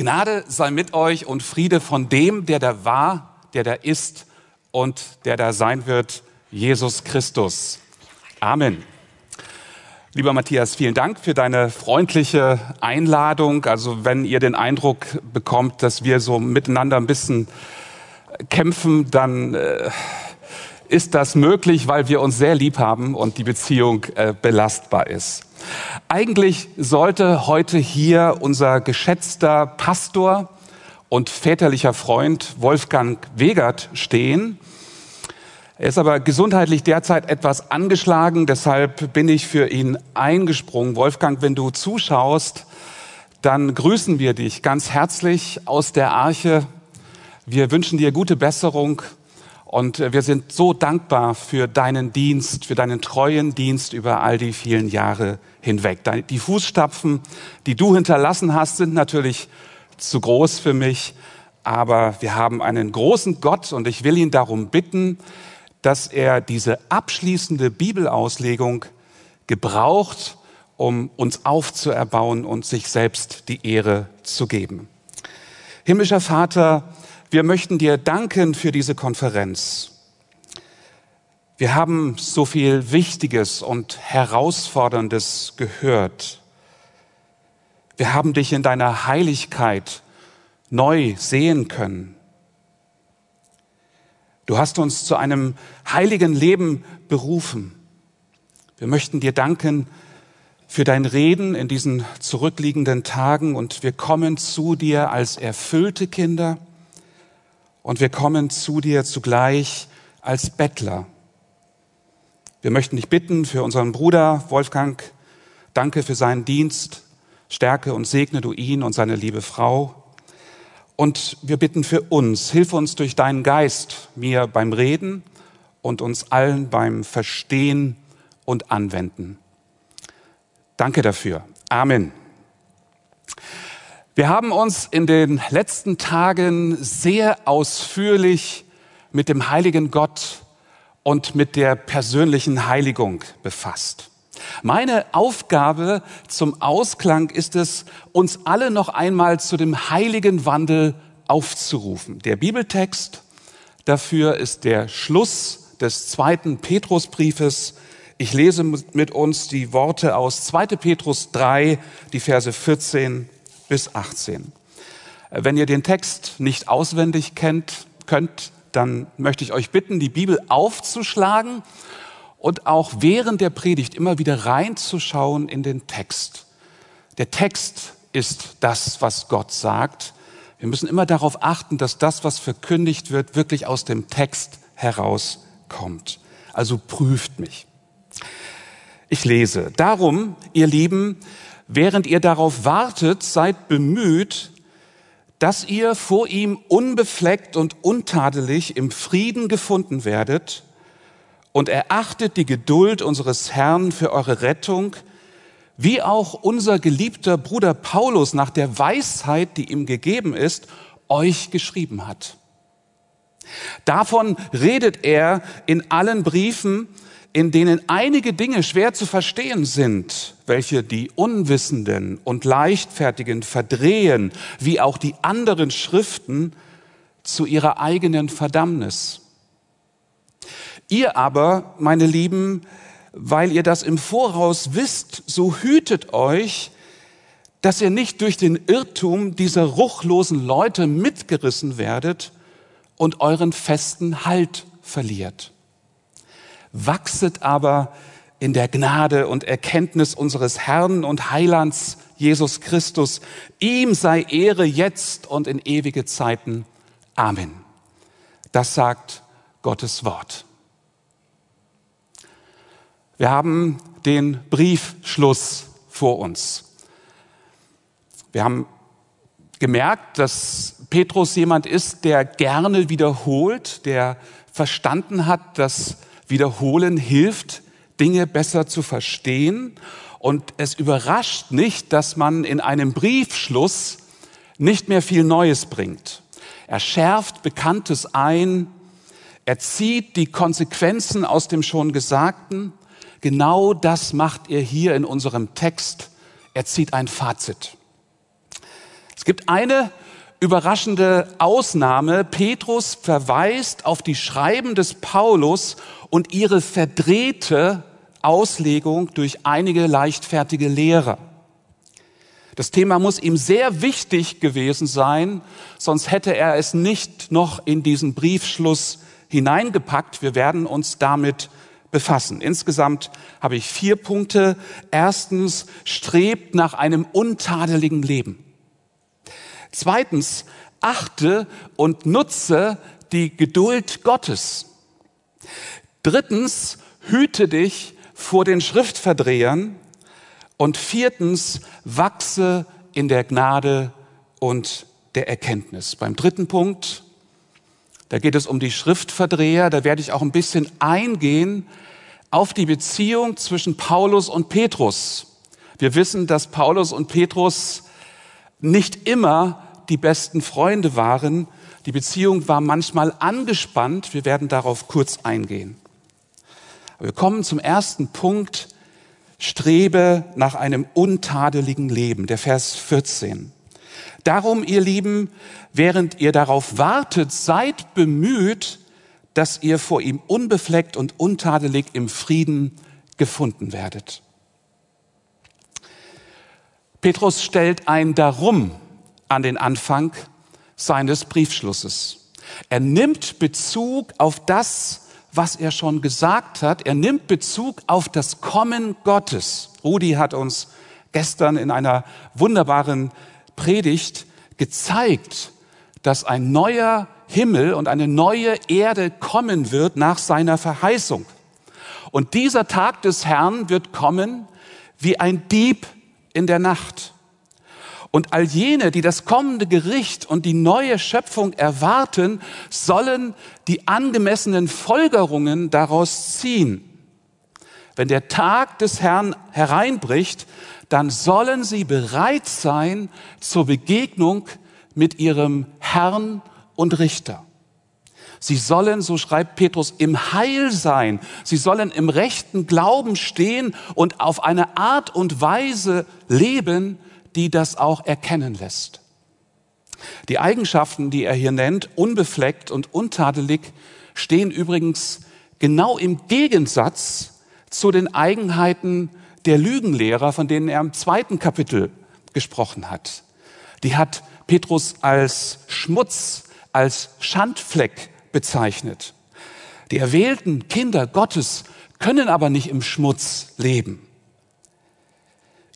Gnade sei mit euch und Friede von dem, der da war, der da ist und der da sein wird, Jesus Christus. Amen. Lieber Matthias, vielen Dank für deine freundliche Einladung. Also wenn ihr den Eindruck bekommt, dass wir so miteinander ein bisschen kämpfen, dann äh, ist das möglich, weil wir uns sehr lieb haben und die Beziehung äh, belastbar ist. Eigentlich sollte heute hier unser geschätzter Pastor und väterlicher Freund Wolfgang Wegert stehen. Er ist aber gesundheitlich derzeit etwas angeschlagen, deshalb bin ich für ihn eingesprungen. Wolfgang, wenn du zuschaust, dann grüßen wir dich ganz herzlich aus der Arche. Wir wünschen dir gute Besserung und wir sind so dankbar für deinen Dienst, für deinen treuen Dienst über all die vielen Jahre hinweg. Die Fußstapfen, die du hinterlassen hast, sind natürlich zu groß für mich, aber wir haben einen großen Gott und ich will ihn darum bitten, dass er diese abschließende Bibelauslegung gebraucht, um uns aufzuerbauen und sich selbst die Ehre zu geben. Himmlischer Vater, wir möchten dir danken für diese Konferenz. Wir haben so viel Wichtiges und Herausforderndes gehört. Wir haben dich in deiner Heiligkeit neu sehen können. Du hast uns zu einem heiligen Leben berufen. Wir möchten dir danken für dein Reden in diesen zurückliegenden Tagen und wir kommen zu dir als erfüllte Kinder und wir kommen zu dir zugleich als Bettler. Wir möchten dich bitten für unseren Bruder Wolfgang. Danke für seinen Dienst. Stärke und segne du ihn und seine liebe Frau. Und wir bitten für uns, hilf uns durch deinen Geist mir beim Reden und uns allen beim Verstehen und Anwenden. Danke dafür. Amen. Wir haben uns in den letzten Tagen sehr ausführlich mit dem heiligen Gott und mit der persönlichen Heiligung befasst. Meine Aufgabe zum Ausklang ist es, uns alle noch einmal zu dem heiligen Wandel aufzurufen. Der Bibeltext dafür ist der Schluss des zweiten Petrusbriefes. Ich lese mit uns die Worte aus 2. Petrus 3, die Verse 14 bis 18. Wenn ihr den Text nicht auswendig kennt, könnt, dann möchte ich euch bitten, die Bibel aufzuschlagen und auch während der Predigt immer wieder reinzuschauen in den Text. Der Text ist das, was Gott sagt. Wir müssen immer darauf achten, dass das, was verkündigt wird, wirklich aus dem Text herauskommt. Also prüft mich. Ich lese. Darum, ihr Lieben, während ihr darauf wartet, seid bemüht, dass ihr vor ihm unbefleckt und untadelig im Frieden gefunden werdet und erachtet die Geduld unseres Herrn für eure Rettung, wie auch unser geliebter Bruder Paulus nach der Weisheit, die ihm gegeben ist, euch geschrieben hat. Davon redet er in allen Briefen, in denen einige Dinge schwer zu verstehen sind, welche die Unwissenden und Leichtfertigen verdrehen, wie auch die anderen Schriften zu ihrer eigenen Verdammnis. Ihr aber, meine Lieben, weil ihr das im Voraus wisst, so hütet euch, dass ihr nicht durch den Irrtum dieser ruchlosen Leute mitgerissen werdet und euren festen Halt verliert. Wachset aber in der Gnade und Erkenntnis unseres Herrn und Heilands Jesus Christus. Ihm sei Ehre jetzt und in ewige Zeiten. Amen. Das sagt Gottes Wort. Wir haben den Briefschluss vor uns. Wir haben gemerkt, dass Petrus jemand ist, der gerne wiederholt, der verstanden hat, dass Wiederholen hilft, Dinge besser zu verstehen. Und es überrascht nicht, dass man in einem Briefschluss nicht mehr viel Neues bringt. Er schärft Bekanntes ein, er zieht die Konsequenzen aus dem schon Gesagten Genau das macht er hier in unserem Text. Er zieht ein Fazit. Es gibt eine überraschende Ausnahme. Petrus verweist auf die Schreiben des Paulus und ihre verdrehte Auslegung durch einige leichtfertige Lehrer. Das Thema muss ihm sehr wichtig gewesen sein, sonst hätte er es nicht noch in diesen Briefschluss hineingepackt. Wir werden uns damit befassen. Insgesamt habe ich vier Punkte. Erstens, strebt nach einem untadeligen Leben. Zweitens, achte und nutze die Geduld Gottes. Drittens, hüte dich vor den Schriftverdrehern. Und viertens, wachse in der Gnade und der Erkenntnis. Beim dritten Punkt, da geht es um die Schriftverdreher. Da werde ich auch ein bisschen eingehen auf die Beziehung zwischen Paulus und Petrus. Wir wissen, dass Paulus und Petrus nicht immer die besten Freunde waren. Die Beziehung war manchmal angespannt. Wir werden darauf kurz eingehen. Wir kommen zum ersten Punkt. Strebe nach einem untadeligen Leben. Der Vers 14. Darum, ihr Lieben, während ihr darauf wartet, seid bemüht, dass ihr vor ihm unbefleckt und untadelig im Frieden gefunden werdet. Petrus stellt ein Darum an den Anfang seines Briefschlusses. Er nimmt Bezug auf das, was er schon gesagt hat. Er nimmt Bezug auf das Kommen Gottes. Rudi hat uns gestern in einer wunderbaren Predigt gezeigt, dass ein neuer Himmel und eine neue Erde kommen wird nach seiner Verheißung. Und dieser Tag des Herrn wird kommen wie ein Dieb in der Nacht. Und all jene, die das kommende Gericht und die neue Schöpfung erwarten, sollen die angemessenen Folgerungen daraus ziehen. Wenn der Tag des Herrn hereinbricht, dann sollen sie bereit sein zur Begegnung mit ihrem Herrn und Richter. Sie sollen, so schreibt Petrus, im Heil sein. Sie sollen im rechten Glauben stehen und auf eine Art und Weise leben, die das auch erkennen lässt. Die Eigenschaften, die er hier nennt, unbefleckt und untadelig, stehen übrigens genau im Gegensatz zu den Eigenheiten der Lügenlehrer, von denen er im zweiten Kapitel gesprochen hat. Die hat Petrus als Schmutz, als Schandfleck bezeichnet. Die erwählten Kinder Gottes können aber nicht im Schmutz leben.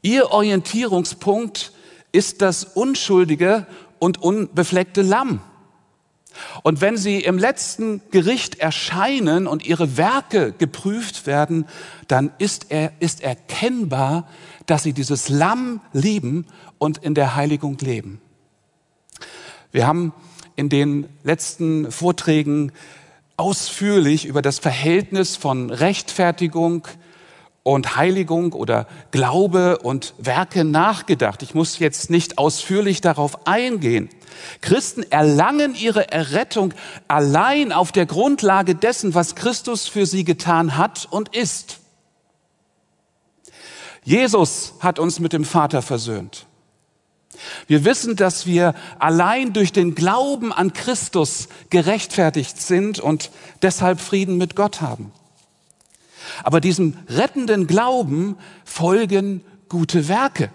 Ihr Orientierungspunkt ist das unschuldige und unbefleckte Lamm. Und wenn sie im letzten Gericht erscheinen und ihre Werke geprüft werden, dann ist, er, ist erkennbar, dass sie dieses Lamm lieben und in der Heiligung leben. Wir haben in den letzten Vorträgen ausführlich über das Verhältnis von Rechtfertigung, und Heiligung oder Glaube und Werke nachgedacht. Ich muss jetzt nicht ausführlich darauf eingehen. Christen erlangen ihre Errettung allein auf der Grundlage dessen, was Christus für sie getan hat und ist. Jesus hat uns mit dem Vater versöhnt. Wir wissen, dass wir allein durch den Glauben an Christus gerechtfertigt sind und deshalb Frieden mit Gott haben. Aber diesem rettenden Glauben folgen gute Werke.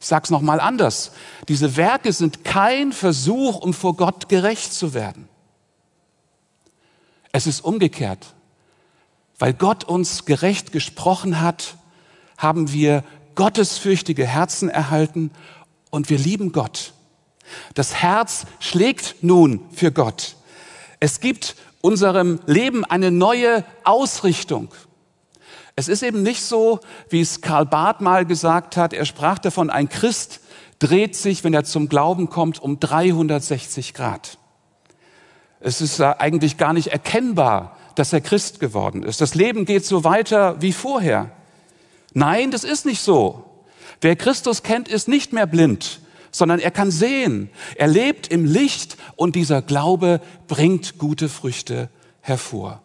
Ich sage es nochmal anders. Diese Werke sind kein Versuch, um vor Gott gerecht zu werden. Es ist umgekehrt. Weil Gott uns gerecht gesprochen hat, haben wir gottesfürchtige Herzen erhalten und wir lieben Gott. Das Herz schlägt nun für Gott. Es gibt unserem Leben eine neue Ausrichtung. Es ist eben nicht so, wie es Karl Barth mal gesagt hat. Er sprach davon, ein Christ dreht sich, wenn er zum Glauben kommt, um 360 Grad. Es ist eigentlich gar nicht erkennbar, dass er Christ geworden ist. Das Leben geht so weiter wie vorher. Nein, das ist nicht so. Wer Christus kennt, ist nicht mehr blind sondern er kann sehen. Er lebt im Licht und dieser Glaube bringt gute Früchte hervor.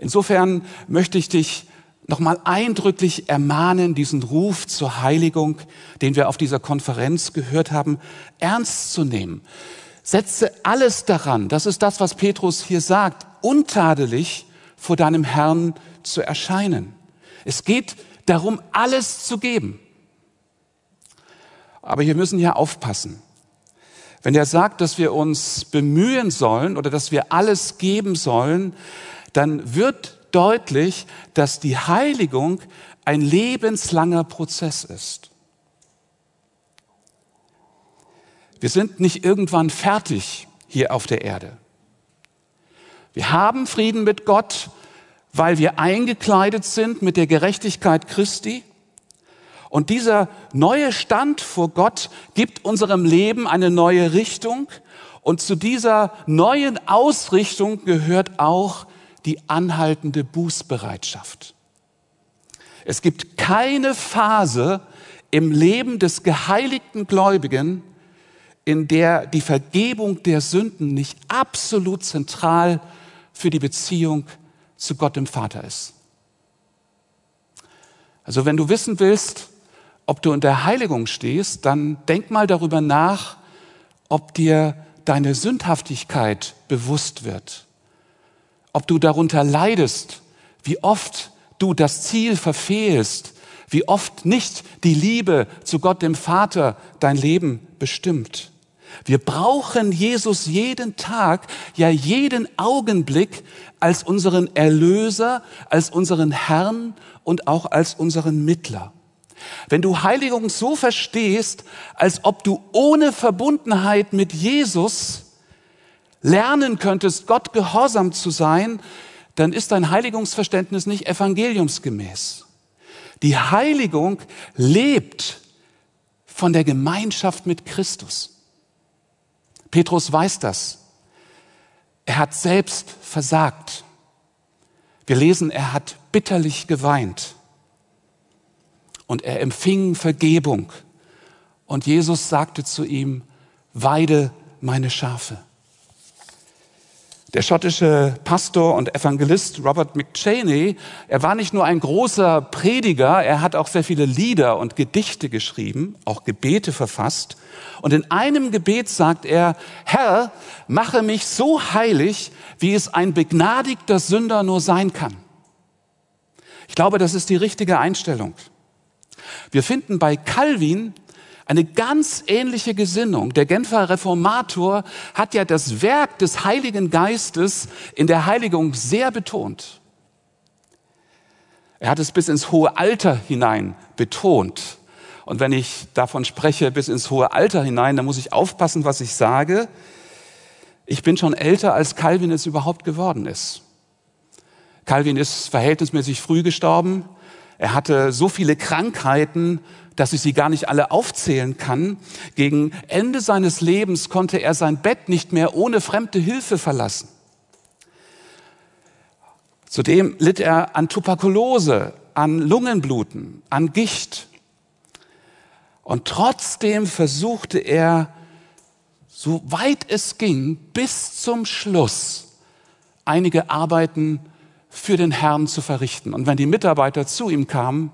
Insofern möchte ich dich nochmal eindrücklich ermahnen, diesen Ruf zur Heiligung, den wir auf dieser Konferenz gehört haben, ernst zu nehmen. Setze alles daran, das ist das, was Petrus hier sagt, untadelig vor deinem Herrn zu erscheinen. Es geht darum, alles zu geben. Aber wir müssen ja aufpassen. Wenn er sagt, dass wir uns bemühen sollen oder dass wir alles geben sollen, dann wird deutlich, dass die Heiligung ein lebenslanger Prozess ist. Wir sind nicht irgendwann fertig hier auf der Erde. Wir haben Frieden mit Gott, weil wir eingekleidet sind mit der Gerechtigkeit Christi. Und dieser neue Stand vor Gott gibt unserem Leben eine neue Richtung. Und zu dieser neuen Ausrichtung gehört auch die anhaltende Bußbereitschaft. Es gibt keine Phase im Leben des geheiligten Gläubigen, in der die Vergebung der Sünden nicht absolut zentral für die Beziehung zu Gott dem Vater ist. Also wenn du wissen willst, ob du in der Heiligung stehst, dann denk mal darüber nach, ob dir deine Sündhaftigkeit bewusst wird, ob du darunter leidest, wie oft du das Ziel verfehlst, wie oft nicht die Liebe zu Gott dem Vater dein Leben bestimmt. Wir brauchen Jesus jeden Tag, ja jeden Augenblick als unseren Erlöser, als unseren Herrn und auch als unseren Mittler. Wenn du Heiligung so verstehst, als ob du ohne Verbundenheit mit Jesus lernen könntest, Gott gehorsam zu sein, dann ist dein Heiligungsverständnis nicht evangeliumsgemäß. Die Heiligung lebt von der Gemeinschaft mit Christus. Petrus weiß das. Er hat selbst versagt. Wir lesen, er hat bitterlich geweint und er empfing Vergebung. Und Jesus sagte zu ihm, weide meine Schafe. Der schottische Pastor und Evangelist Robert McChaney, er war nicht nur ein großer Prediger, er hat auch sehr viele Lieder und Gedichte geschrieben, auch Gebete verfasst. Und in einem Gebet sagt er, Herr, mache mich so heilig, wie es ein begnadigter Sünder nur sein kann. Ich glaube, das ist die richtige Einstellung. Wir finden bei Calvin eine ganz ähnliche Gesinnung. Der Genfer Reformator hat ja das Werk des Heiligen Geistes in der Heiligung sehr betont. Er hat es bis ins hohe Alter hinein betont. Und wenn ich davon spreche, bis ins hohe Alter hinein, dann muss ich aufpassen, was ich sage. Ich bin schon älter, als Calvin es überhaupt geworden ist. Calvin ist verhältnismäßig früh gestorben. Er hatte so viele Krankheiten, dass ich sie gar nicht alle aufzählen kann. Gegen Ende seines Lebens konnte er sein Bett nicht mehr ohne fremde Hilfe verlassen. Zudem litt er an Tuberkulose, an Lungenbluten, an Gicht. Und trotzdem versuchte er, so weit es ging, bis zum Schluss einige Arbeiten für den Herrn zu verrichten. Und wenn die Mitarbeiter zu ihm kamen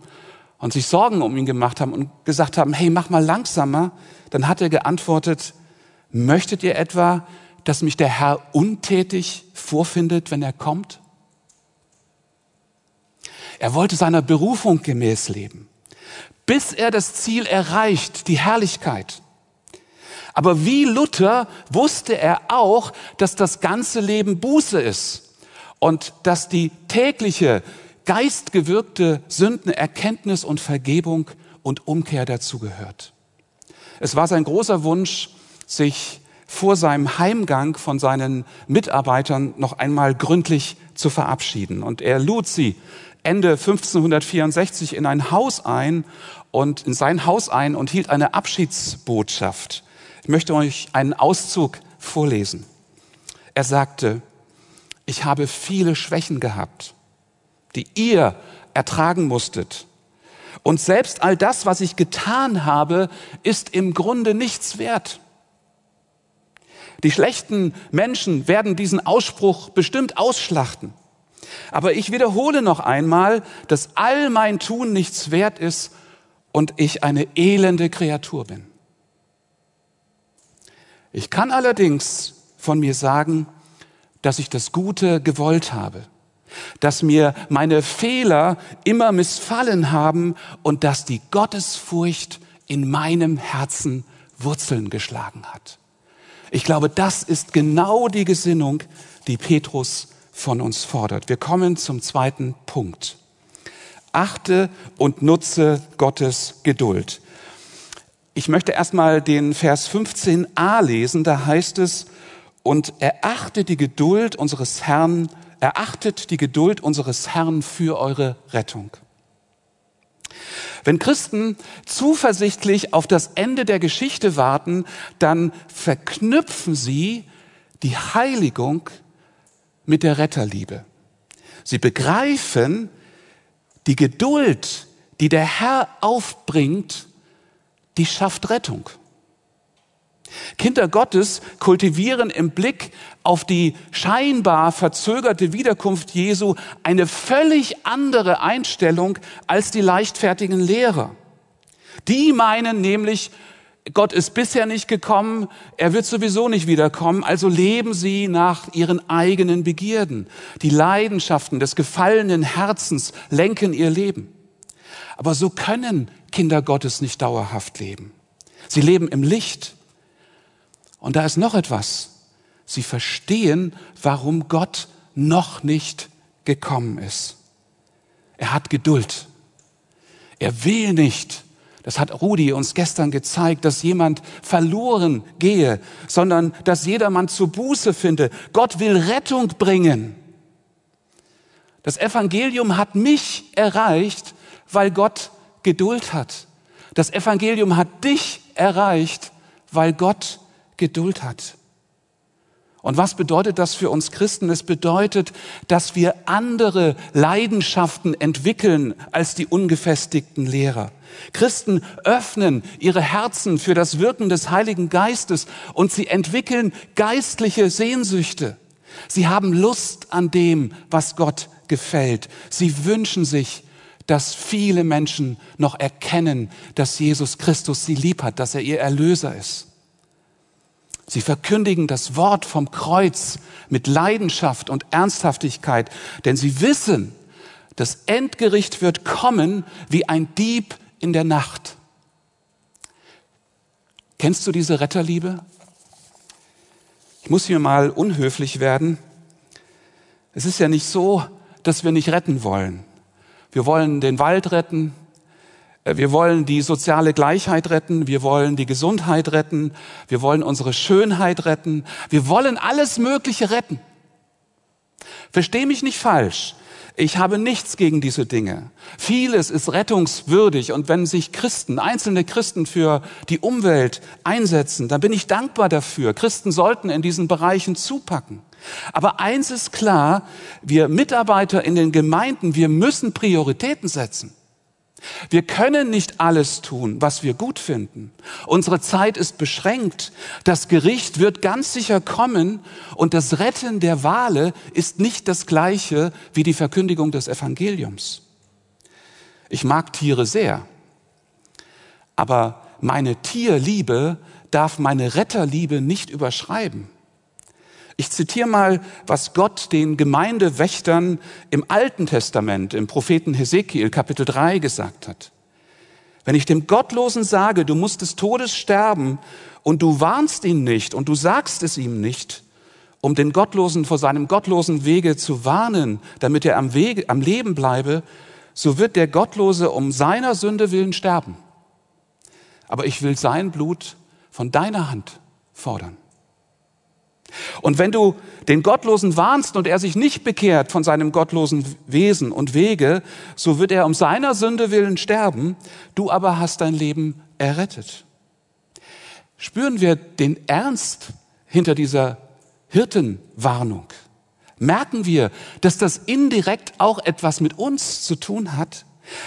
und sich Sorgen um ihn gemacht haben und gesagt haben, hey, mach mal langsamer, dann hat er geantwortet, möchtet ihr etwa, dass mich der Herr untätig vorfindet, wenn er kommt? Er wollte seiner Berufung gemäß leben, bis er das Ziel erreicht, die Herrlichkeit. Aber wie Luther wusste er auch, dass das ganze Leben Buße ist und dass die tägliche geistgewirkte Sündenerkenntnis und Vergebung und Umkehr dazugehört. Es war sein großer Wunsch, sich vor seinem Heimgang von seinen Mitarbeitern noch einmal gründlich zu verabschieden. Und er lud sie Ende 1564 in ein Haus ein und in sein Haus ein und hielt eine Abschiedsbotschaft. Ich möchte euch einen Auszug vorlesen. Er sagte, ich habe viele Schwächen gehabt die ihr ertragen musstet. Und selbst all das, was ich getan habe, ist im Grunde nichts wert. Die schlechten Menschen werden diesen Ausspruch bestimmt ausschlachten. Aber ich wiederhole noch einmal, dass all mein Tun nichts wert ist und ich eine elende Kreatur bin. Ich kann allerdings von mir sagen, dass ich das Gute gewollt habe, dass mir meine Fehler immer missfallen haben und dass die Gottesfurcht in meinem Herzen Wurzeln geschlagen hat. Ich glaube, das ist genau die Gesinnung, die Petrus von uns fordert. Wir kommen zum zweiten Punkt. Achte und nutze Gottes Geduld. Ich möchte erstmal den Vers 15a lesen, da heißt es, und erachtet die Geduld unseres Herrn, erachtet die Geduld unseres Herrn für eure Rettung. Wenn Christen zuversichtlich auf das Ende der Geschichte warten, dann verknüpfen sie die Heiligung mit der Retterliebe. Sie begreifen die Geduld, die der Herr aufbringt, die schafft Rettung. Kinder Gottes kultivieren im Blick auf die scheinbar verzögerte Wiederkunft Jesu eine völlig andere Einstellung als die leichtfertigen Lehrer. Die meinen nämlich, Gott ist bisher nicht gekommen, er wird sowieso nicht wiederkommen, also leben sie nach ihren eigenen Begierden. Die Leidenschaften des gefallenen Herzens lenken ihr Leben. Aber so können Kinder Gottes nicht dauerhaft leben. Sie leben im Licht. Und da ist noch etwas. Sie verstehen, warum Gott noch nicht gekommen ist. Er hat Geduld. Er will nicht, das hat Rudi uns gestern gezeigt, dass jemand verloren gehe, sondern dass jedermann zu Buße finde. Gott will Rettung bringen. Das Evangelium hat mich erreicht, weil Gott Geduld hat. Das Evangelium hat dich erreicht, weil Gott Geduld hat. Und was bedeutet das für uns Christen? Es bedeutet, dass wir andere Leidenschaften entwickeln als die ungefestigten Lehrer. Christen öffnen ihre Herzen für das Wirken des Heiligen Geistes und sie entwickeln geistliche Sehnsüchte. Sie haben Lust an dem, was Gott gefällt. Sie wünschen sich, dass viele Menschen noch erkennen, dass Jesus Christus sie lieb hat, dass er ihr Erlöser ist. Sie verkündigen das Wort vom Kreuz mit Leidenschaft und Ernsthaftigkeit, denn sie wissen, das Endgericht wird kommen wie ein Dieb in der Nacht. Kennst du diese Retterliebe? Ich muss hier mal unhöflich werden. Es ist ja nicht so, dass wir nicht retten wollen. Wir wollen den Wald retten, wir wollen die soziale Gleichheit retten, wir wollen die Gesundheit retten, wir wollen unsere Schönheit retten, wir wollen alles Mögliche retten. Versteh mich nicht falsch. Ich habe nichts gegen diese Dinge. Vieles ist rettungswürdig und wenn sich Christen, einzelne Christen für die Umwelt einsetzen, dann bin ich dankbar dafür. Christen sollten in diesen Bereichen zupacken. Aber eins ist klar, wir Mitarbeiter in den Gemeinden, wir müssen Prioritäten setzen. Wir können nicht alles tun, was wir gut finden. Unsere Zeit ist beschränkt. Das Gericht wird ganz sicher kommen und das Retten der Wale ist nicht das gleiche wie die Verkündigung des Evangeliums. Ich mag Tiere sehr, aber meine Tierliebe darf meine Retterliebe nicht überschreiben. Ich zitiere mal, was Gott den Gemeindewächtern im Alten Testament, im Propheten Hesekiel Kapitel 3 gesagt hat. Wenn ich dem Gottlosen sage, du musst des Todes sterben und du warnst ihn nicht und du sagst es ihm nicht, um den Gottlosen vor seinem gottlosen Wege zu warnen, damit er am, Wege, am Leben bleibe, so wird der Gottlose um seiner Sünde willen sterben. Aber ich will sein Blut von deiner Hand fordern. Und wenn du den Gottlosen warnst und er sich nicht bekehrt von seinem gottlosen Wesen und Wege, so wird er um seiner Sünde willen sterben, du aber hast dein Leben errettet. Spüren wir den Ernst hinter dieser Hirtenwarnung? Merken wir, dass das indirekt auch etwas mit uns zu tun hat?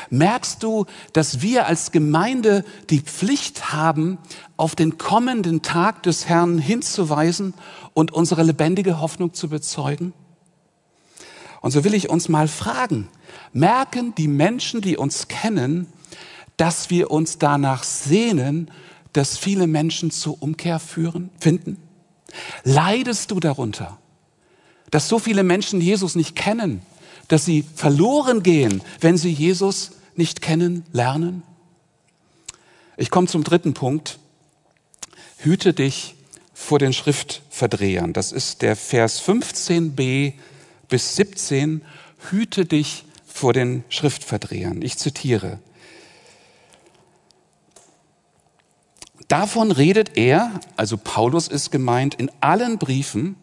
Merkst du, dass wir als Gemeinde die Pflicht haben, auf den kommenden Tag des Herrn hinzuweisen und unsere lebendige Hoffnung zu bezeugen? Und so will ich uns mal fragen, merken die Menschen, die uns kennen, dass wir uns danach sehnen, dass viele Menschen zur Umkehr führen, finden? Leidest du darunter, dass so viele Menschen Jesus nicht kennen, dass sie verloren gehen, wenn sie Jesus nicht kennenlernen? Ich komme zum dritten Punkt. Hüte dich vor den Schriftverdrehern. Das ist der Vers 15b bis 17. Hüte dich vor den Schriftverdrehern. Ich zitiere. Davon redet er, also Paulus ist gemeint, in allen Briefen,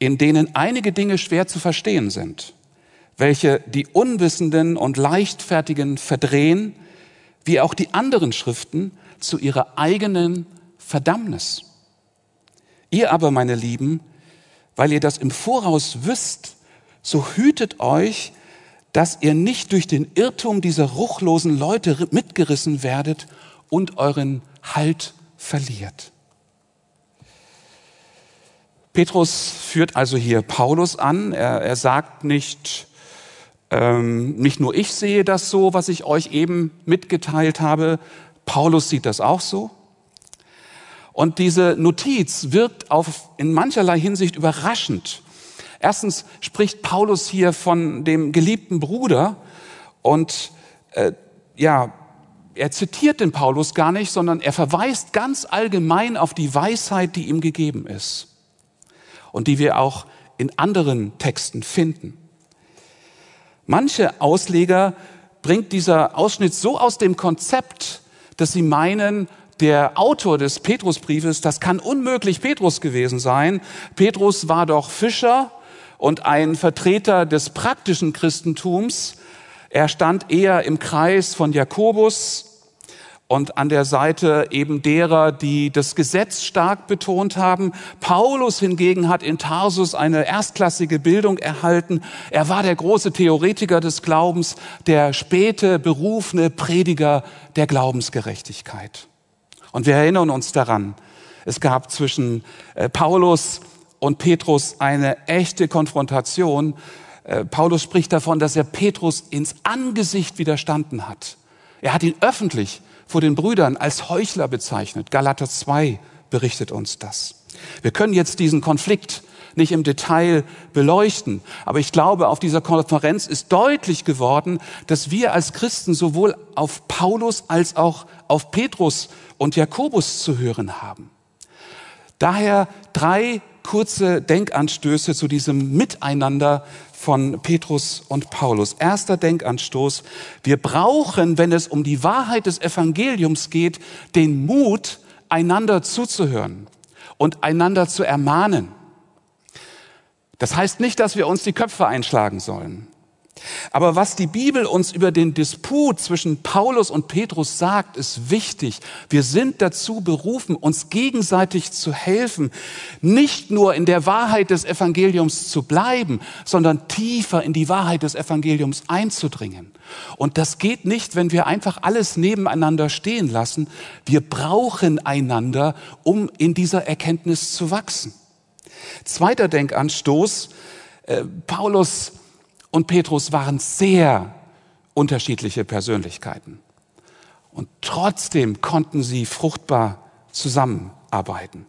in denen einige Dinge schwer zu verstehen sind, welche die Unwissenden und Leichtfertigen verdrehen, wie auch die anderen Schriften zu ihrer eigenen Verdammnis. Ihr aber, meine Lieben, weil ihr das im Voraus wisst, so hütet euch, dass ihr nicht durch den Irrtum dieser ruchlosen Leute mitgerissen werdet und euren Halt verliert. Petrus führt also hier Paulus an. Er, er sagt nicht, ähm, nicht nur ich sehe das so, was ich euch eben mitgeteilt habe, Paulus sieht das auch so. Und diese Notiz wirkt auf, in mancherlei Hinsicht überraschend. Erstens spricht Paulus hier von dem geliebten Bruder und äh, ja, er zitiert den Paulus gar nicht, sondern er verweist ganz allgemein auf die Weisheit, die ihm gegeben ist und die wir auch in anderen Texten finden. Manche Ausleger bringt dieser Ausschnitt so aus dem Konzept, dass sie meinen, der Autor des Petrusbriefes, das kann unmöglich Petrus gewesen sein. Petrus war doch Fischer und ein Vertreter des praktischen Christentums. Er stand eher im Kreis von Jakobus und an der Seite eben derer, die das Gesetz stark betont haben. Paulus hingegen hat in Tarsus eine erstklassige Bildung erhalten. Er war der große Theoretiker des Glaubens, der späte berufene Prediger der Glaubensgerechtigkeit. Und wir erinnern uns daran, es gab zwischen äh, Paulus und Petrus eine echte Konfrontation. Äh, Paulus spricht davon, dass er Petrus ins Angesicht widerstanden hat. Er hat ihn öffentlich vor den Brüdern als Heuchler bezeichnet. Galater 2 berichtet uns das. Wir können jetzt diesen Konflikt nicht im Detail beleuchten, aber ich glaube, auf dieser Konferenz ist deutlich geworden, dass wir als Christen sowohl auf Paulus als auch auf Petrus und Jakobus zu hören haben. Daher drei kurze Denkanstöße zu diesem Miteinander von Petrus und Paulus. Erster Denkanstoß. Wir brauchen, wenn es um die Wahrheit des Evangeliums geht, den Mut, einander zuzuhören und einander zu ermahnen. Das heißt nicht, dass wir uns die Köpfe einschlagen sollen. Aber was die Bibel uns über den Disput zwischen Paulus und Petrus sagt, ist wichtig. Wir sind dazu berufen, uns gegenseitig zu helfen, nicht nur in der Wahrheit des Evangeliums zu bleiben, sondern tiefer in die Wahrheit des Evangeliums einzudringen. Und das geht nicht, wenn wir einfach alles nebeneinander stehen lassen. Wir brauchen einander, um in dieser Erkenntnis zu wachsen. Zweiter Denkanstoß. Äh, Paulus und Petrus waren sehr unterschiedliche Persönlichkeiten. Und trotzdem konnten sie fruchtbar zusammenarbeiten.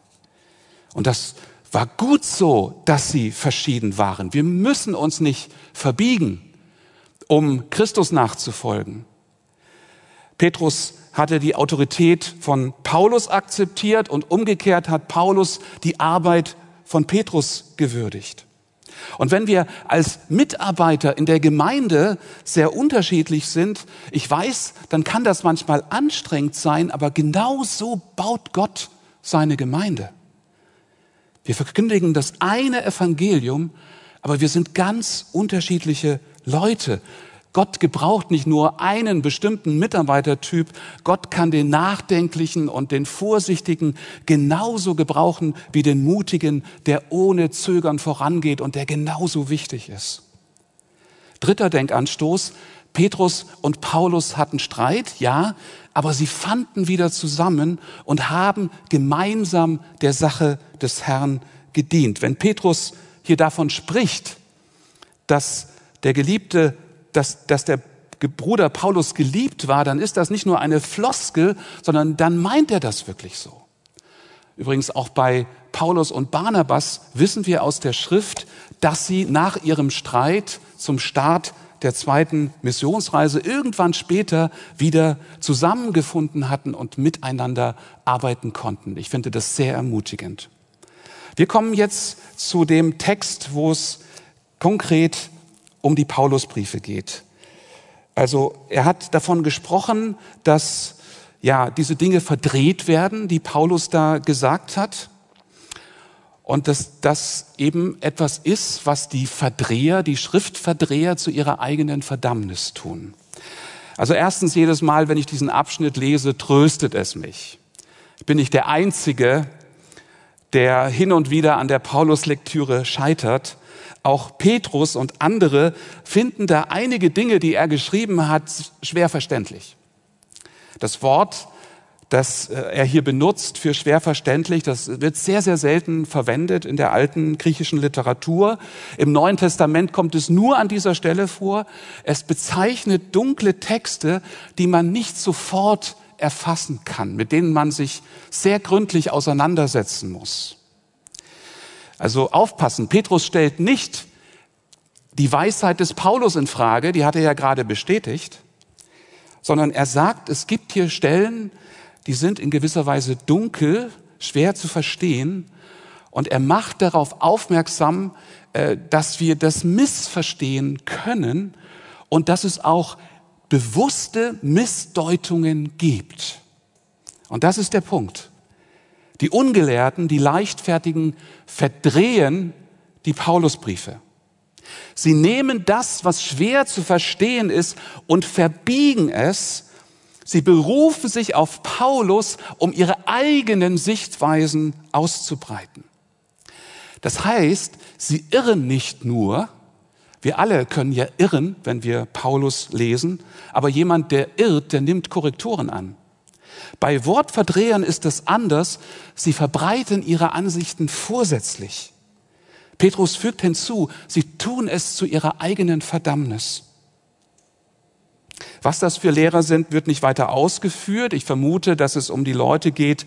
Und das war gut so, dass sie verschieden waren. Wir müssen uns nicht verbiegen, um Christus nachzufolgen. Petrus hatte die Autorität von Paulus akzeptiert und umgekehrt hat Paulus die Arbeit von Petrus gewürdigt. Und wenn wir als Mitarbeiter in der Gemeinde sehr unterschiedlich sind, ich weiß, dann kann das manchmal anstrengend sein, aber genau so baut Gott seine Gemeinde. Wir verkündigen das eine Evangelium, aber wir sind ganz unterschiedliche Leute. Gott gebraucht nicht nur einen bestimmten Mitarbeitertyp, Gott kann den Nachdenklichen und den Vorsichtigen genauso gebrauchen wie den Mutigen, der ohne Zögern vorangeht und der genauso wichtig ist. Dritter Denkanstoß. Petrus und Paulus hatten Streit, ja, aber sie fanden wieder zusammen und haben gemeinsam der Sache des Herrn gedient. Wenn Petrus hier davon spricht, dass der Geliebte, dass, dass der Bruder Paulus geliebt war, dann ist das nicht nur eine Floskel, sondern dann meint er das wirklich so. Übrigens auch bei Paulus und Barnabas wissen wir aus der Schrift, dass sie nach ihrem Streit zum Start der zweiten Missionsreise irgendwann später wieder zusammengefunden hatten und miteinander arbeiten konnten. Ich finde das sehr ermutigend. Wir kommen jetzt zu dem Text, wo es konkret um die Paulusbriefe geht. Also er hat davon gesprochen, dass ja diese Dinge verdreht werden, die Paulus da gesagt hat. Und dass das eben etwas ist, was die Verdreher, die Schriftverdreher zu ihrer eigenen Verdammnis tun. Also erstens, jedes Mal, wenn ich diesen Abschnitt lese, tröstet es mich. Ich bin nicht der Einzige, der hin und wieder an der Paulus-Lektüre scheitert. Auch Petrus und andere finden da einige Dinge, die er geschrieben hat, schwer verständlich. Das Wort das äh, er hier benutzt für schwer verständlich. Das wird sehr, sehr selten verwendet in der alten griechischen Literatur. Im Neuen Testament kommt es nur an dieser Stelle vor. Es bezeichnet dunkle Texte, die man nicht sofort erfassen kann, mit denen man sich sehr gründlich auseinandersetzen muss. Also aufpassen. Petrus stellt nicht die Weisheit des Paulus in Frage, die hat er ja gerade bestätigt, sondern er sagt, es gibt hier Stellen, die sind in gewisser Weise dunkel, schwer zu verstehen. Und er macht darauf aufmerksam, äh, dass wir das missverstehen können und dass es auch bewusste Missdeutungen gibt. Und das ist der Punkt. Die Ungelehrten, die Leichtfertigen verdrehen die Paulusbriefe. Sie nehmen das, was schwer zu verstehen ist, und verbiegen es Sie berufen sich auf Paulus, um ihre eigenen Sichtweisen auszubreiten. Das heißt, sie irren nicht nur, wir alle können ja irren, wenn wir Paulus lesen, aber jemand, der irrt, der nimmt Korrekturen an. Bei Wortverdrehern ist es anders, sie verbreiten ihre Ansichten vorsätzlich. Petrus fügt hinzu, sie tun es zu ihrer eigenen Verdammnis. Was das für Lehrer sind, wird nicht weiter ausgeführt. Ich vermute, dass es um die Leute geht,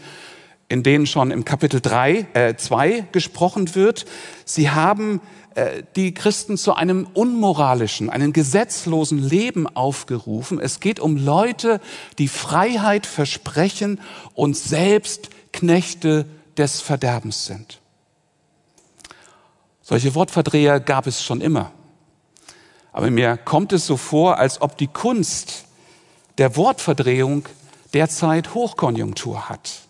in denen schon im Kapitel 3, äh, 2 gesprochen wird. Sie haben äh, die Christen zu einem unmoralischen, einem gesetzlosen Leben aufgerufen. Es geht um Leute, die Freiheit versprechen und selbst Knechte des Verderbens sind. Solche Wortverdreher gab es schon immer. Aber mir kommt es so vor, als ob die Kunst der Wortverdrehung derzeit Hochkonjunktur hat.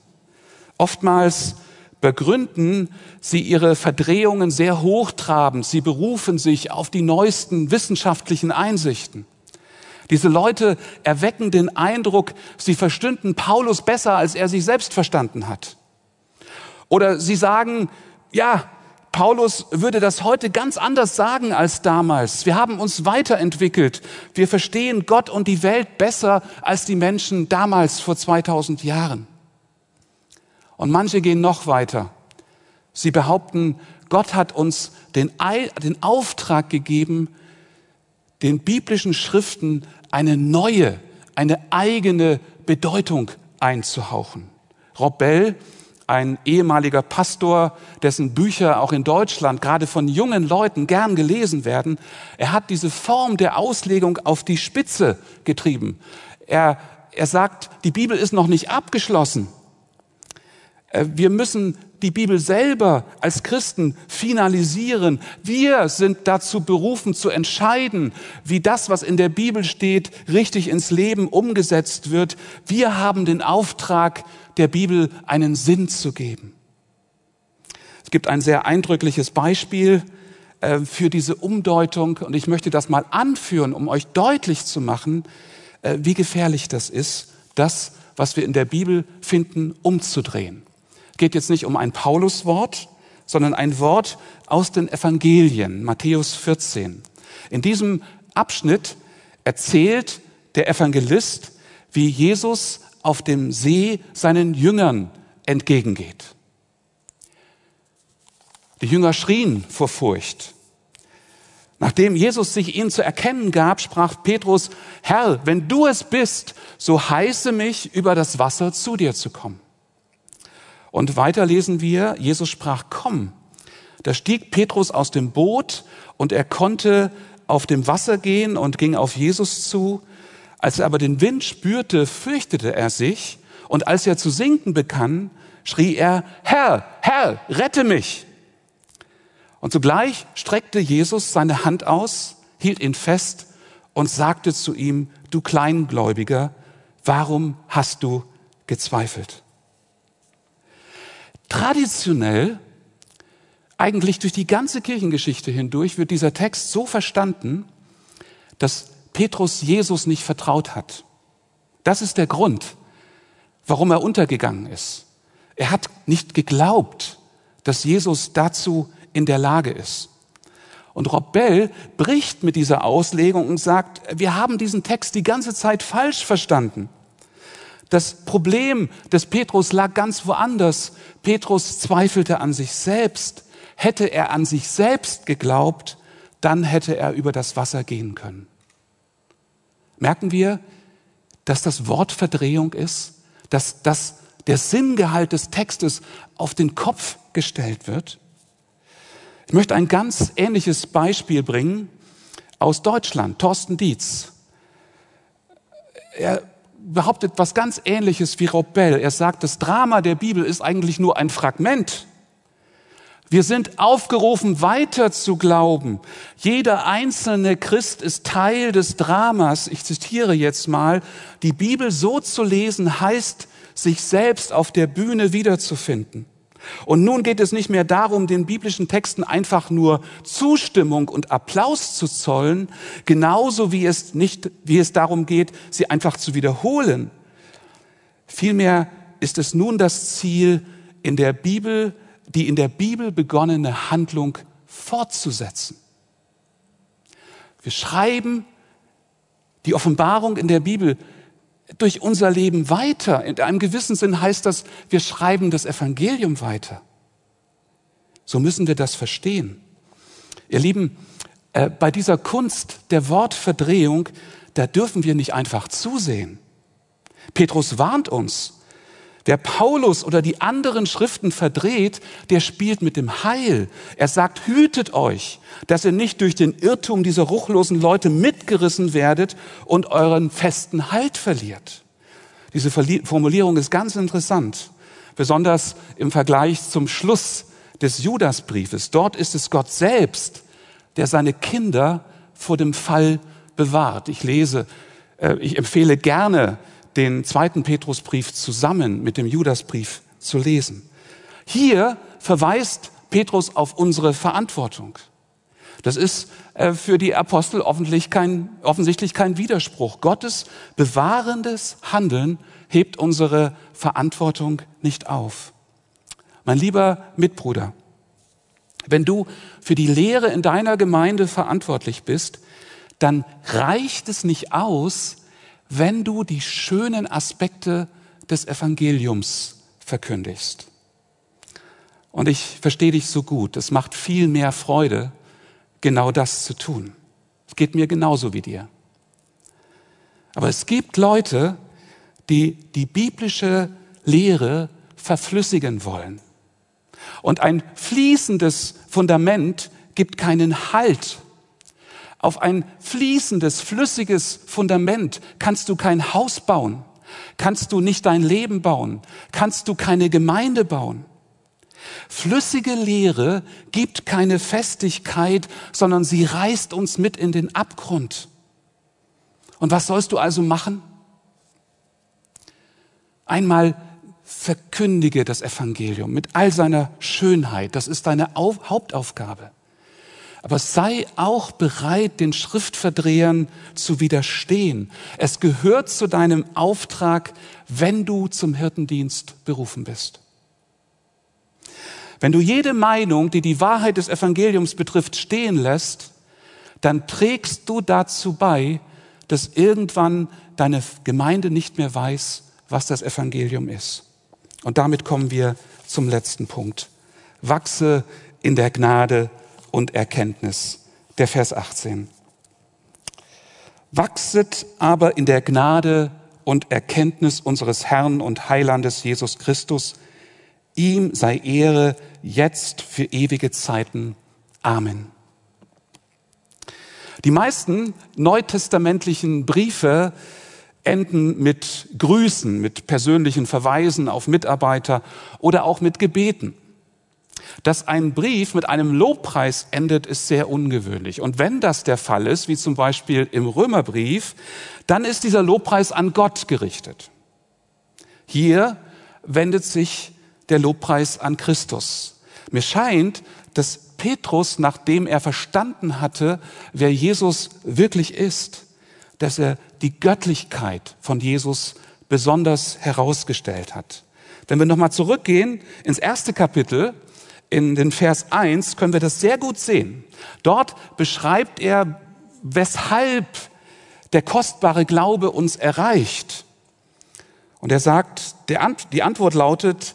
Oftmals begründen sie ihre Verdrehungen sehr hochtrabend. Sie berufen sich auf die neuesten wissenschaftlichen Einsichten. Diese Leute erwecken den Eindruck, sie verstünden Paulus besser, als er sich selbst verstanden hat. Oder sie sagen, ja, Paulus würde das heute ganz anders sagen als damals. Wir haben uns weiterentwickelt. Wir verstehen Gott und die Welt besser als die Menschen damals vor 2000 Jahren. Und manche gehen noch weiter. Sie behaupten, Gott hat uns den, den Auftrag gegeben, den biblischen Schriften eine neue, eine eigene Bedeutung einzuhauchen. Rob Bell ein ehemaliger Pastor, dessen Bücher auch in Deutschland gerade von jungen Leuten gern gelesen werden. Er hat diese Form der Auslegung auf die Spitze getrieben. Er, er sagt, die Bibel ist noch nicht abgeschlossen. Äh, wir müssen die Bibel selber als Christen finalisieren. Wir sind dazu berufen zu entscheiden, wie das, was in der Bibel steht, richtig ins Leben umgesetzt wird. Wir haben den Auftrag, der Bibel einen Sinn zu geben. Es gibt ein sehr eindrückliches Beispiel äh, für diese Umdeutung und ich möchte das mal anführen, um euch deutlich zu machen, äh, wie gefährlich das ist, das, was wir in der Bibel finden, umzudrehen. Geht jetzt nicht um ein Pauluswort, sondern ein Wort aus den Evangelien, Matthäus 14. In diesem Abschnitt erzählt der Evangelist, wie Jesus auf dem See seinen Jüngern entgegengeht. Die Jünger schrien vor Furcht. Nachdem Jesus sich ihnen zu erkennen gab, sprach Petrus, Herr, wenn du es bist, so heiße mich, über das Wasser zu dir zu kommen. Und weiter lesen wir, Jesus sprach, komm. Da stieg Petrus aus dem Boot und er konnte auf dem Wasser gehen und ging auf Jesus zu. Als er aber den Wind spürte, fürchtete er sich und als er zu sinken begann, schrie er, Herr, Herr, rette mich. Und zugleich streckte Jesus seine Hand aus, hielt ihn fest und sagte zu ihm, du Kleingläubiger, warum hast du gezweifelt? Traditionell, eigentlich durch die ganze Kirchengeschichte hindurch, wird dieser Text so verstanden, dass Petrus Jesus nicht vertraut hat. Das ist der Grund, warum er untergegangen ist. Er hat nicht geglaubt, dass Jesus dazu in der Lage ist. Und Rob Bell bricht mit dieser Auslegung und sagt, wir haben diesen Text die ganze Zeit falsch verstanden. Das Problem des Petrus lag ganz woanders. Petrus zweifelte an sich selbst. Hätte er an sich selbst geglaubt, dann hätte er über das Wasser gehen können. Merken wir, dass das Wort Verdrehung ist, dass das, der Sinngehalt des Textes auf den Kopf gestellt wird? Ich möchte ein ganz ähnliches Beispiel bringen aus Deutschland. Thorsten Dietz. Er behauptet was ganz Ähnliches wie Rob Bell. Er sagt, das Drama der Bibel ist eigentlich nur ein Fragment. Wir sind aufgerufen, weiter zu glauben. Jeder einzelne Christ ist Teil des Dramas. Ich zitiere jetzt mal, die Bibel so zu lesen heißt, sich selbst auf der Bühne wiederzufinden. Und nun geht es nicht mehr darum, den biblischen Texten einfach nur Zustimmung und Applaus zu zollen, genauso wie es nicht, wie es darum geht, sie einfach zu wiederholen. Vielmehr ist es nun das Ziel, in der Bibel, die in der Bibel begonnene Handlung fortzusetzen. Wir schreiben die Offenbarung in der Bibel durch unser Leben weiter. In einem gewissen Sinn heißt das, wir schreiben das Evangelium weiter. So müssen wir das verstehen. Ihr Lieben, äh, bei dieser Kunst der Wortverdrehung, da dürfen wir nicht einfach zusehen. Petrus warnt uns. Wer Paulus oder die anderen Schriften verdreht, der spielt mit dem Heil. Er sagt, hütet euch, dass ihr nicht durch den Irrtum dieser ruchlosen Leute mitgerissen werdet und euren festen Halt verliert. Diese Formulierung ist ganz interessant, besonders im Vergleich zum Schluss des Judasbriefes. Dort ist es Gott selbst, der seine Kinder vor dem Fall bewahrt. Ich lese, äh, ich empfehle gerne den zweiten Petrusbrief zusammen mit dem Judasbrief zu lesen. Hier verweist Petrus auf unsere Verantwortung. Das ist äh, für die Apostel offensichtlich kein, offensichtlich kein Widerspruch. Gottes bewahrendes Handeln hebt unsere Verantwortung nicht auf. Mein lieber Mitbruder, wenn du für die Lehre in deiner Gemeinde verantwortlich bist, dann reicht es nicht aus, wenn du die schönen Aspekte des Evangeliums verkündigst. Und ich verstehe dich so gut. Es macht viel mehr Freude, genau das zu tun. Es geht mir genauso wie dir. Aber es gibt Leute, die die biblische Lehre verflüssigen wollen. Und ein fließendes Fundament gibt keinen Halt auf ein fließendes, flüssiges Fundament kannst du kein Haus bauen, kannst du nicht dein Leben bauen, kannst du keine Gemeinde bauen. Flüssige Lehre gibt keine Festigkeit, sondern sie reißt uns mit in den Abgrund. Und was sollst du also machen? Einmal verkündige das Evangelium mit all seiner Schönheit. Das ist deine Hauptaufgabe. Aber sei auch bereit, den Schriftverdrehern zu widerstehen. Es gehört zu deinem Auftrag, wenn du zum Hirtendienst berufen bist. Wenn du jede Meinung, die die Wahrheit des Evangeliums betrifft, stehen lässt, dann trägst du dazu bei, dass irgendwann deine Gemeinde nicht mehr weiß, was das Evangelium ist. Und damit kommen wir zum letzten Punkt. Wachse in der Gnade und Erkenntnis der Vers 18. Wachset aber in der Gnade und Erkenntnis unseres Herrn und Heilandes Jesus Christus. Ihm sei Ehre jetzt für ewige Zeiten. Amen. Die meisten neutestamentlichen Briefe enden mit Grüßen, mit persönlichen Verweisen auf Mitarbeiter oder auch mit Gebeten. Dass ein Brief mit einem Lobpreis endet, ist sehr ungewöhnlich. Und wenn das der Fall ist, wie zum Beispiel im Römerbrief, dann ist dieser Lobpreis an Gott gerichtet. Hier wendet sich der Lobpreis an Christus. Mir scheint, dass Petrus, nachdem er verstanden hatte, wer Jesus wirklich ist, dass er die Göttlichkeit von Jesus besonders herausgestellt hat. Wenn wir nochmal zurückgehen ins erste Kapitel, in den Vers 1, können wir das sehr gut sehen. Dort beschreibt er, weshalb der kostbare Glaube uns erreicht. Und er sagt, die Antwort lautet,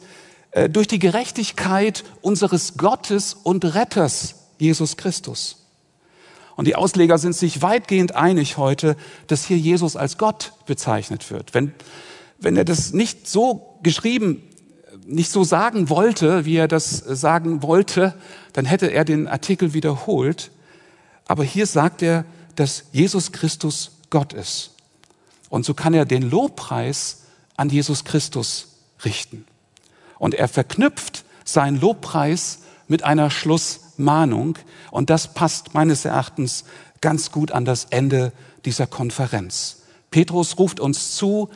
äh, durch die Gerechtigkeit unseres Gottes und Retters, Jesus Christus. Und die Ausleger sind sich weitgehend einig heute, dass hier Jesus als Gott bezeichnet wird. Wenn, wenn er das nicht so geschrieben, nicht so sagen wollte, wie er das sagen wollte, dann hätte er den Artikel wiederholt. Aber hier sagt er, dass Jesus Christus Gott ist. Und so kann er den Lobpreis an Jesus Christus richten. Und er verknüpft seinen Lobpreis mit einer Schlussmahnung. Und das passt meines Erachtens ganz gut an das Ende dieser Konferenz. Petrus ruft uns zu,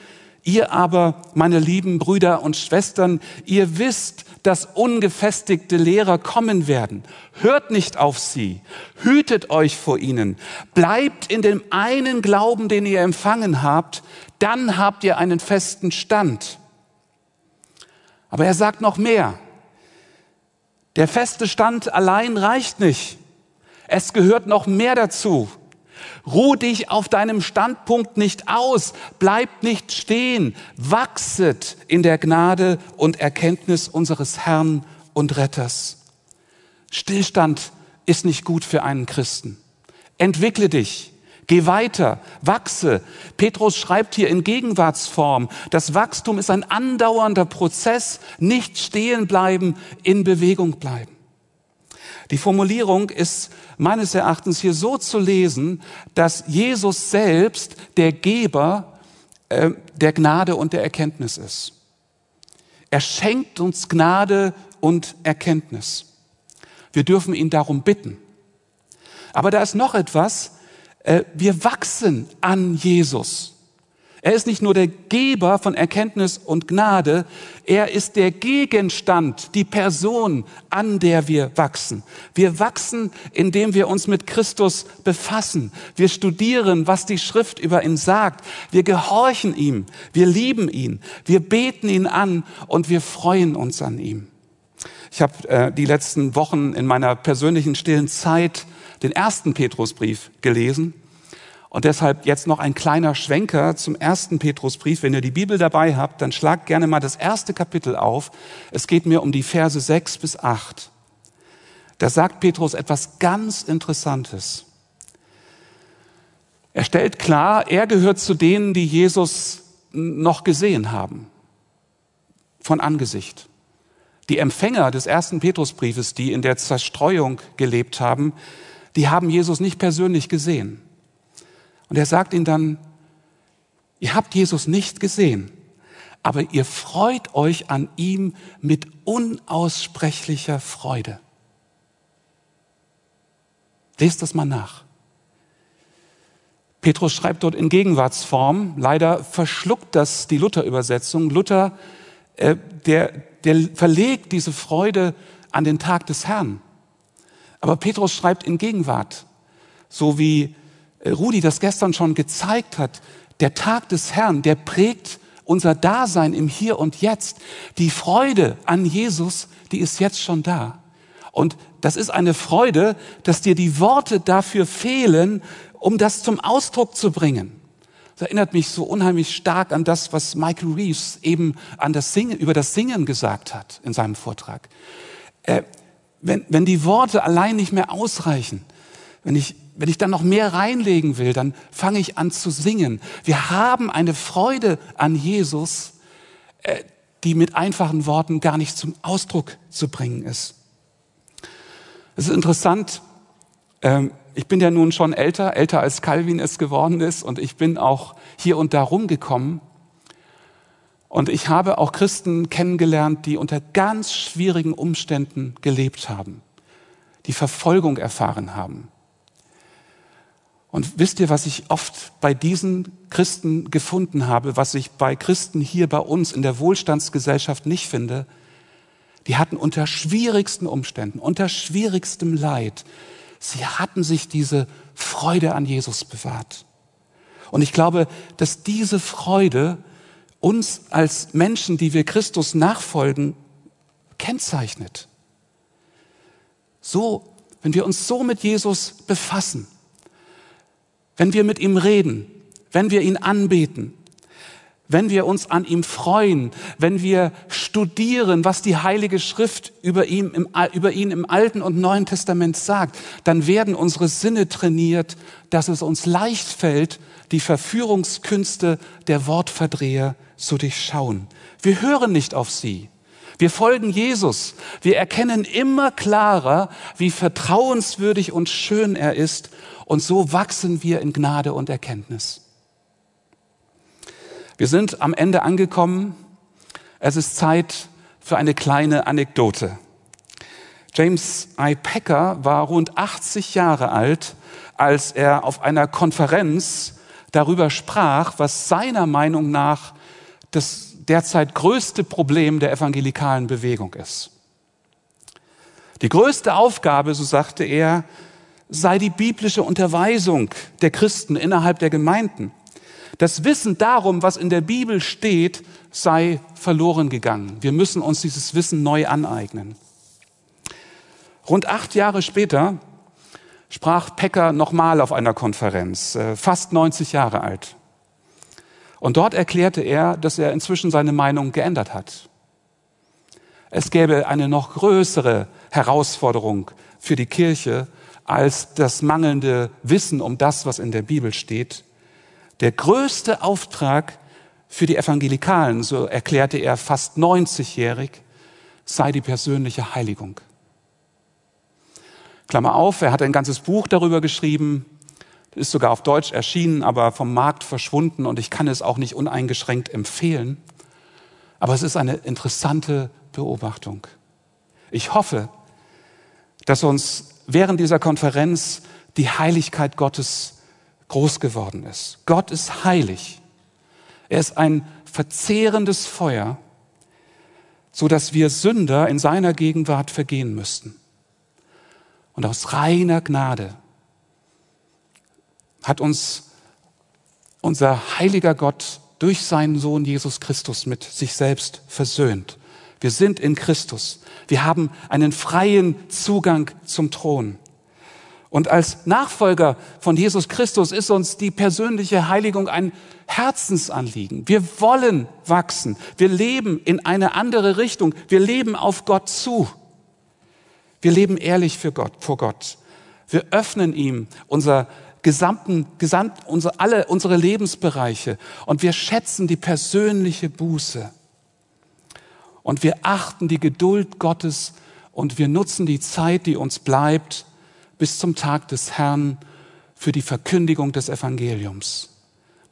ihr aber, meine lieben Brüder und Schwestern, ihr wisst, dass ungefestigte Lehrer kommen werden. Hört nicht auf sie, hütet euch vor ihnen, bleibt in dem einen Glauben, den ihr empfangen habt, dann habt ihr einen festen Stand. Aber er sagt noch mehr. Der feste Stand allein reicht nicht. Es gehört noch mehr dazu. Ruh dich auf deinem Standpunkt nicht aus, bleib nicht stehen, wachset in der Gnade und Erkenntnis unseres Herrn und Retters. Stillstand ist nicht gut für einen Christen. Entwickle dich, Geh weiter, wachse. Petrus schreibt hier in Gegenwartsform, das Wachstum ist ein andauernder Prozess, nicht stehen bleiben, in Bewegung bleiben. Die Formulierung ist meines Erachtens hier so zu lesen, dass Jesus selbst der Geber äh, der Gnade und der Erkenntnis ist. Er schenkt uns Gnade und Erkenntnis. Wir dürfen ihn darum bitten. Aber da ist noch etwas, äh, wir wachsen an Jesus. Er ist nicht nur der Geber von Erkenntnis und Gnade, er ist der Gegenstand, die Person, an der wir wachsen. Wir wachsen, indem wir uns mit Christus befassen. Wir studieren, was die Schrift über ihn sagt. Wir gehorchen ihm, wir lieben ihn, wir beten ihn an und wir freuen uns an ihm. Ich habe äh, die letzten Wochen in meiner persönlichen stillen Zeit den ersten Petrusbrief gelesen. Und deshalb jetzt noch ein kleiner Schwenker zum ersten Petrusbrief. Wenn ihr die Bibel dabei habt, dann schlagt gerne mal das erste Kapitel auf. Es geht mir um die Verse sechs bis acht. Da sagt Petrus etwas ganz Interessantes. Er stellt klar, er gehört zu denen, die Jesus noch gesehen haben. Von Angesicht. Die Empfänger des ersten Petrusbriefes, die in der Zerstreuung gelebt haben, die haben Jesus nicht persönlich gesehen. Und er sagt ihnen dann, ihr habt Jesus nicht gesehen, aber ihr freut euch an ihm mit unaussprechlicher Freude. Lest das mal nach. Petrus schreibt dort in Gegenwartsform, leider verschluckt das die Luther-Übersetzung. Luther, äh, der, der verlegt diese Freude an den Tag des Herrn. Aber Petrus schreibt in Gegenwart, so wie Rudi das gestern schon gezeigt hat. Der Tag des Herrn, der prägt unser Dasein im Hier und Jetzt. Die Freude an Jesus, die ist jetzt schon da. Und das ist eine Freude, dass dir die Worte dafür fehlen, um das zum Ausdruck zu bringen. Das erinnert mich so unheimlich stark an das, was Michael Reeves eben an das Singen, über das Singen gesagt hat in seinem Vortrag. Äh, wenn, wenn die Worte allein nicht mehr ausreichen, wenn ich, wenn ich dann noch mehr reinlegen will, dann fange ich an zu singen. Wir haben eine Freude an Jesus, äh, die mit einfachen Worten gar nicht zum Ausdruck zu bringen ist. Es ist interessant, ähm, ich bin ja nun schon älter, älter als Calvin es geworden ist und ich bin auch hier und da rumgekommen. Und ich habe auch Christen kennengelernt, die unter ganz schwierigen Umständen gelebt haben, die Verfolgung erfahren haben. Und wisst ihr, was ich oft bei diesen Christen gefunden habe, was ich bei Christen hier bei uns in der Wohlstandsgesellschaft nicht finde? Die hatten unter schwierigsten Umständen, unter schwierigstem Leid, sie hatten sich diese Freude an Jesus bewahrt. Und ich glaube, dass diese Freude uns als Menschen, die wir Christus nachfolgen, kennzeichnet. So, wenn wir uns so mit Jesus befassen, wenn wir mit ihm reden, wenn wir ihn anbeten, wenn wir uns an ihm freuen, wenn wir studieren, was die Heilige Schrift über ihn, im, über ihn im Alten und Neuen Testament sagt, dann werden unsere Sinne trainiert, dass es uns leicht fällt, die Verführungskünste der Wortverdreher zu durchschauen. Wir hören nicht auf sie. Wir folgen Jesus. Wir erkennen immer klarer, wie vertrauenswürdig und schön er ist und so wachsen wir in Gnade und Erkenntnis. Wir sind am Ende angekommen. Es ist Zeit für eine kleine Anekdote. James I. Packer war rund 80 Jahre alt, als er auf einer Konferenz darüber sprach, was seiner Meinung nach das derzeit größte Problem der evangelikalen Bewegung ist. Die größte Aufgabe, so sagte er, sei die biblische Unterweisung der Christen innerhalb der Gemeinden. Das Wissen darum, was in der Bibel steht, sei verloren gegangen. Wir müssen uns dieses Wissen neu aneignen. Rund acht Jahre später sprach Pecker nochmal auf einer Konferenz, äh, fast 90 Jahre alt. Und dort erklärte er, dass er inzwischen seine Meinung geändert hat. Es gäbe eine noch größere Herausforderung für die Kirche, als das mangelnde Wissen um das, was in der Bibel steht. Der größte Auftrag für die Evangelikalen, so erklärte er fast 90-jährig, sei die persönliche Heiligung. Klammer auf, er hat ein ganzes Buch darüber geschrieben, ist sogar auf Deutsch erschienen, aber vom Markt verschwunden und ich kann es auch nicht uneingeschränkt empfehlen. Aber es ist eine interessante Beobachtung. Ich hoffe, dass uns während dieser Konferenz die Heiligkeit Gottes groß geworden ist. Gott ist heilig. Er ist ein verzehrendes Feuer, so dass wir Sünder in seiner Gegenwart vergehen müssten. Und aus reiner Gnade hat uns unser heiliger Gott durch seinen Sohn Jesus Christus mit sich selbst versöhnt. Wir sind in Christus. Wir haben einen freien Zugang zum Thron. Und als Nachfolger von Jesus Christus ist uns die persönliche Heiligung ein Herzensanliegen. Wir wollen wachsen. Wir leben in eine andere Richtung. Wir leben auf Gott zu. Wir leben ehrlich für Gott, vor Gott. Wir öffnen ihm unser gesamten, gesamt, unsere, alle unsere Lebensbereiche und wir schätzen die persönliche Buße. Und wir achten die Geduld Gottes und wir nutzen die Zeit, die uns bleibt, bis zum Tag des Herrn für die Verkündigung des Evangeliums.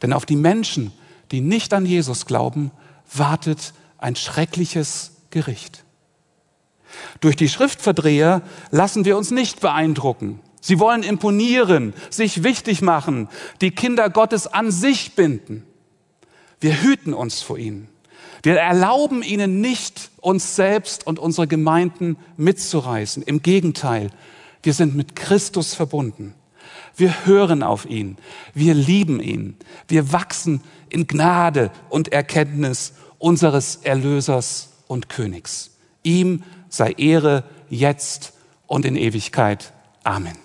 Denn auf die Menschen, die nicht an Jesus glauben, wartet ein schreckliches Gericht. Durch die Schriftverdreher lassen wir uns nicht beeindrucken. Sie wollen imponieren, sich wichtig machen, die Kinder Gottes an sich binden. Wir hüten uns vor ihnen. Wir erlauben ihnen nicht, uns selbst und unsere Gemeinden mitzureißen. Im Gegenteil, wir sind mit Christus verbunden. Wir hören auf ihn. Wir lieben ihn. Wir wachsen in Gnade und Erkenntnis unseres Erlösers und Königs. Ihm sei Ehre jetzt und in Ewigkeit. Amen.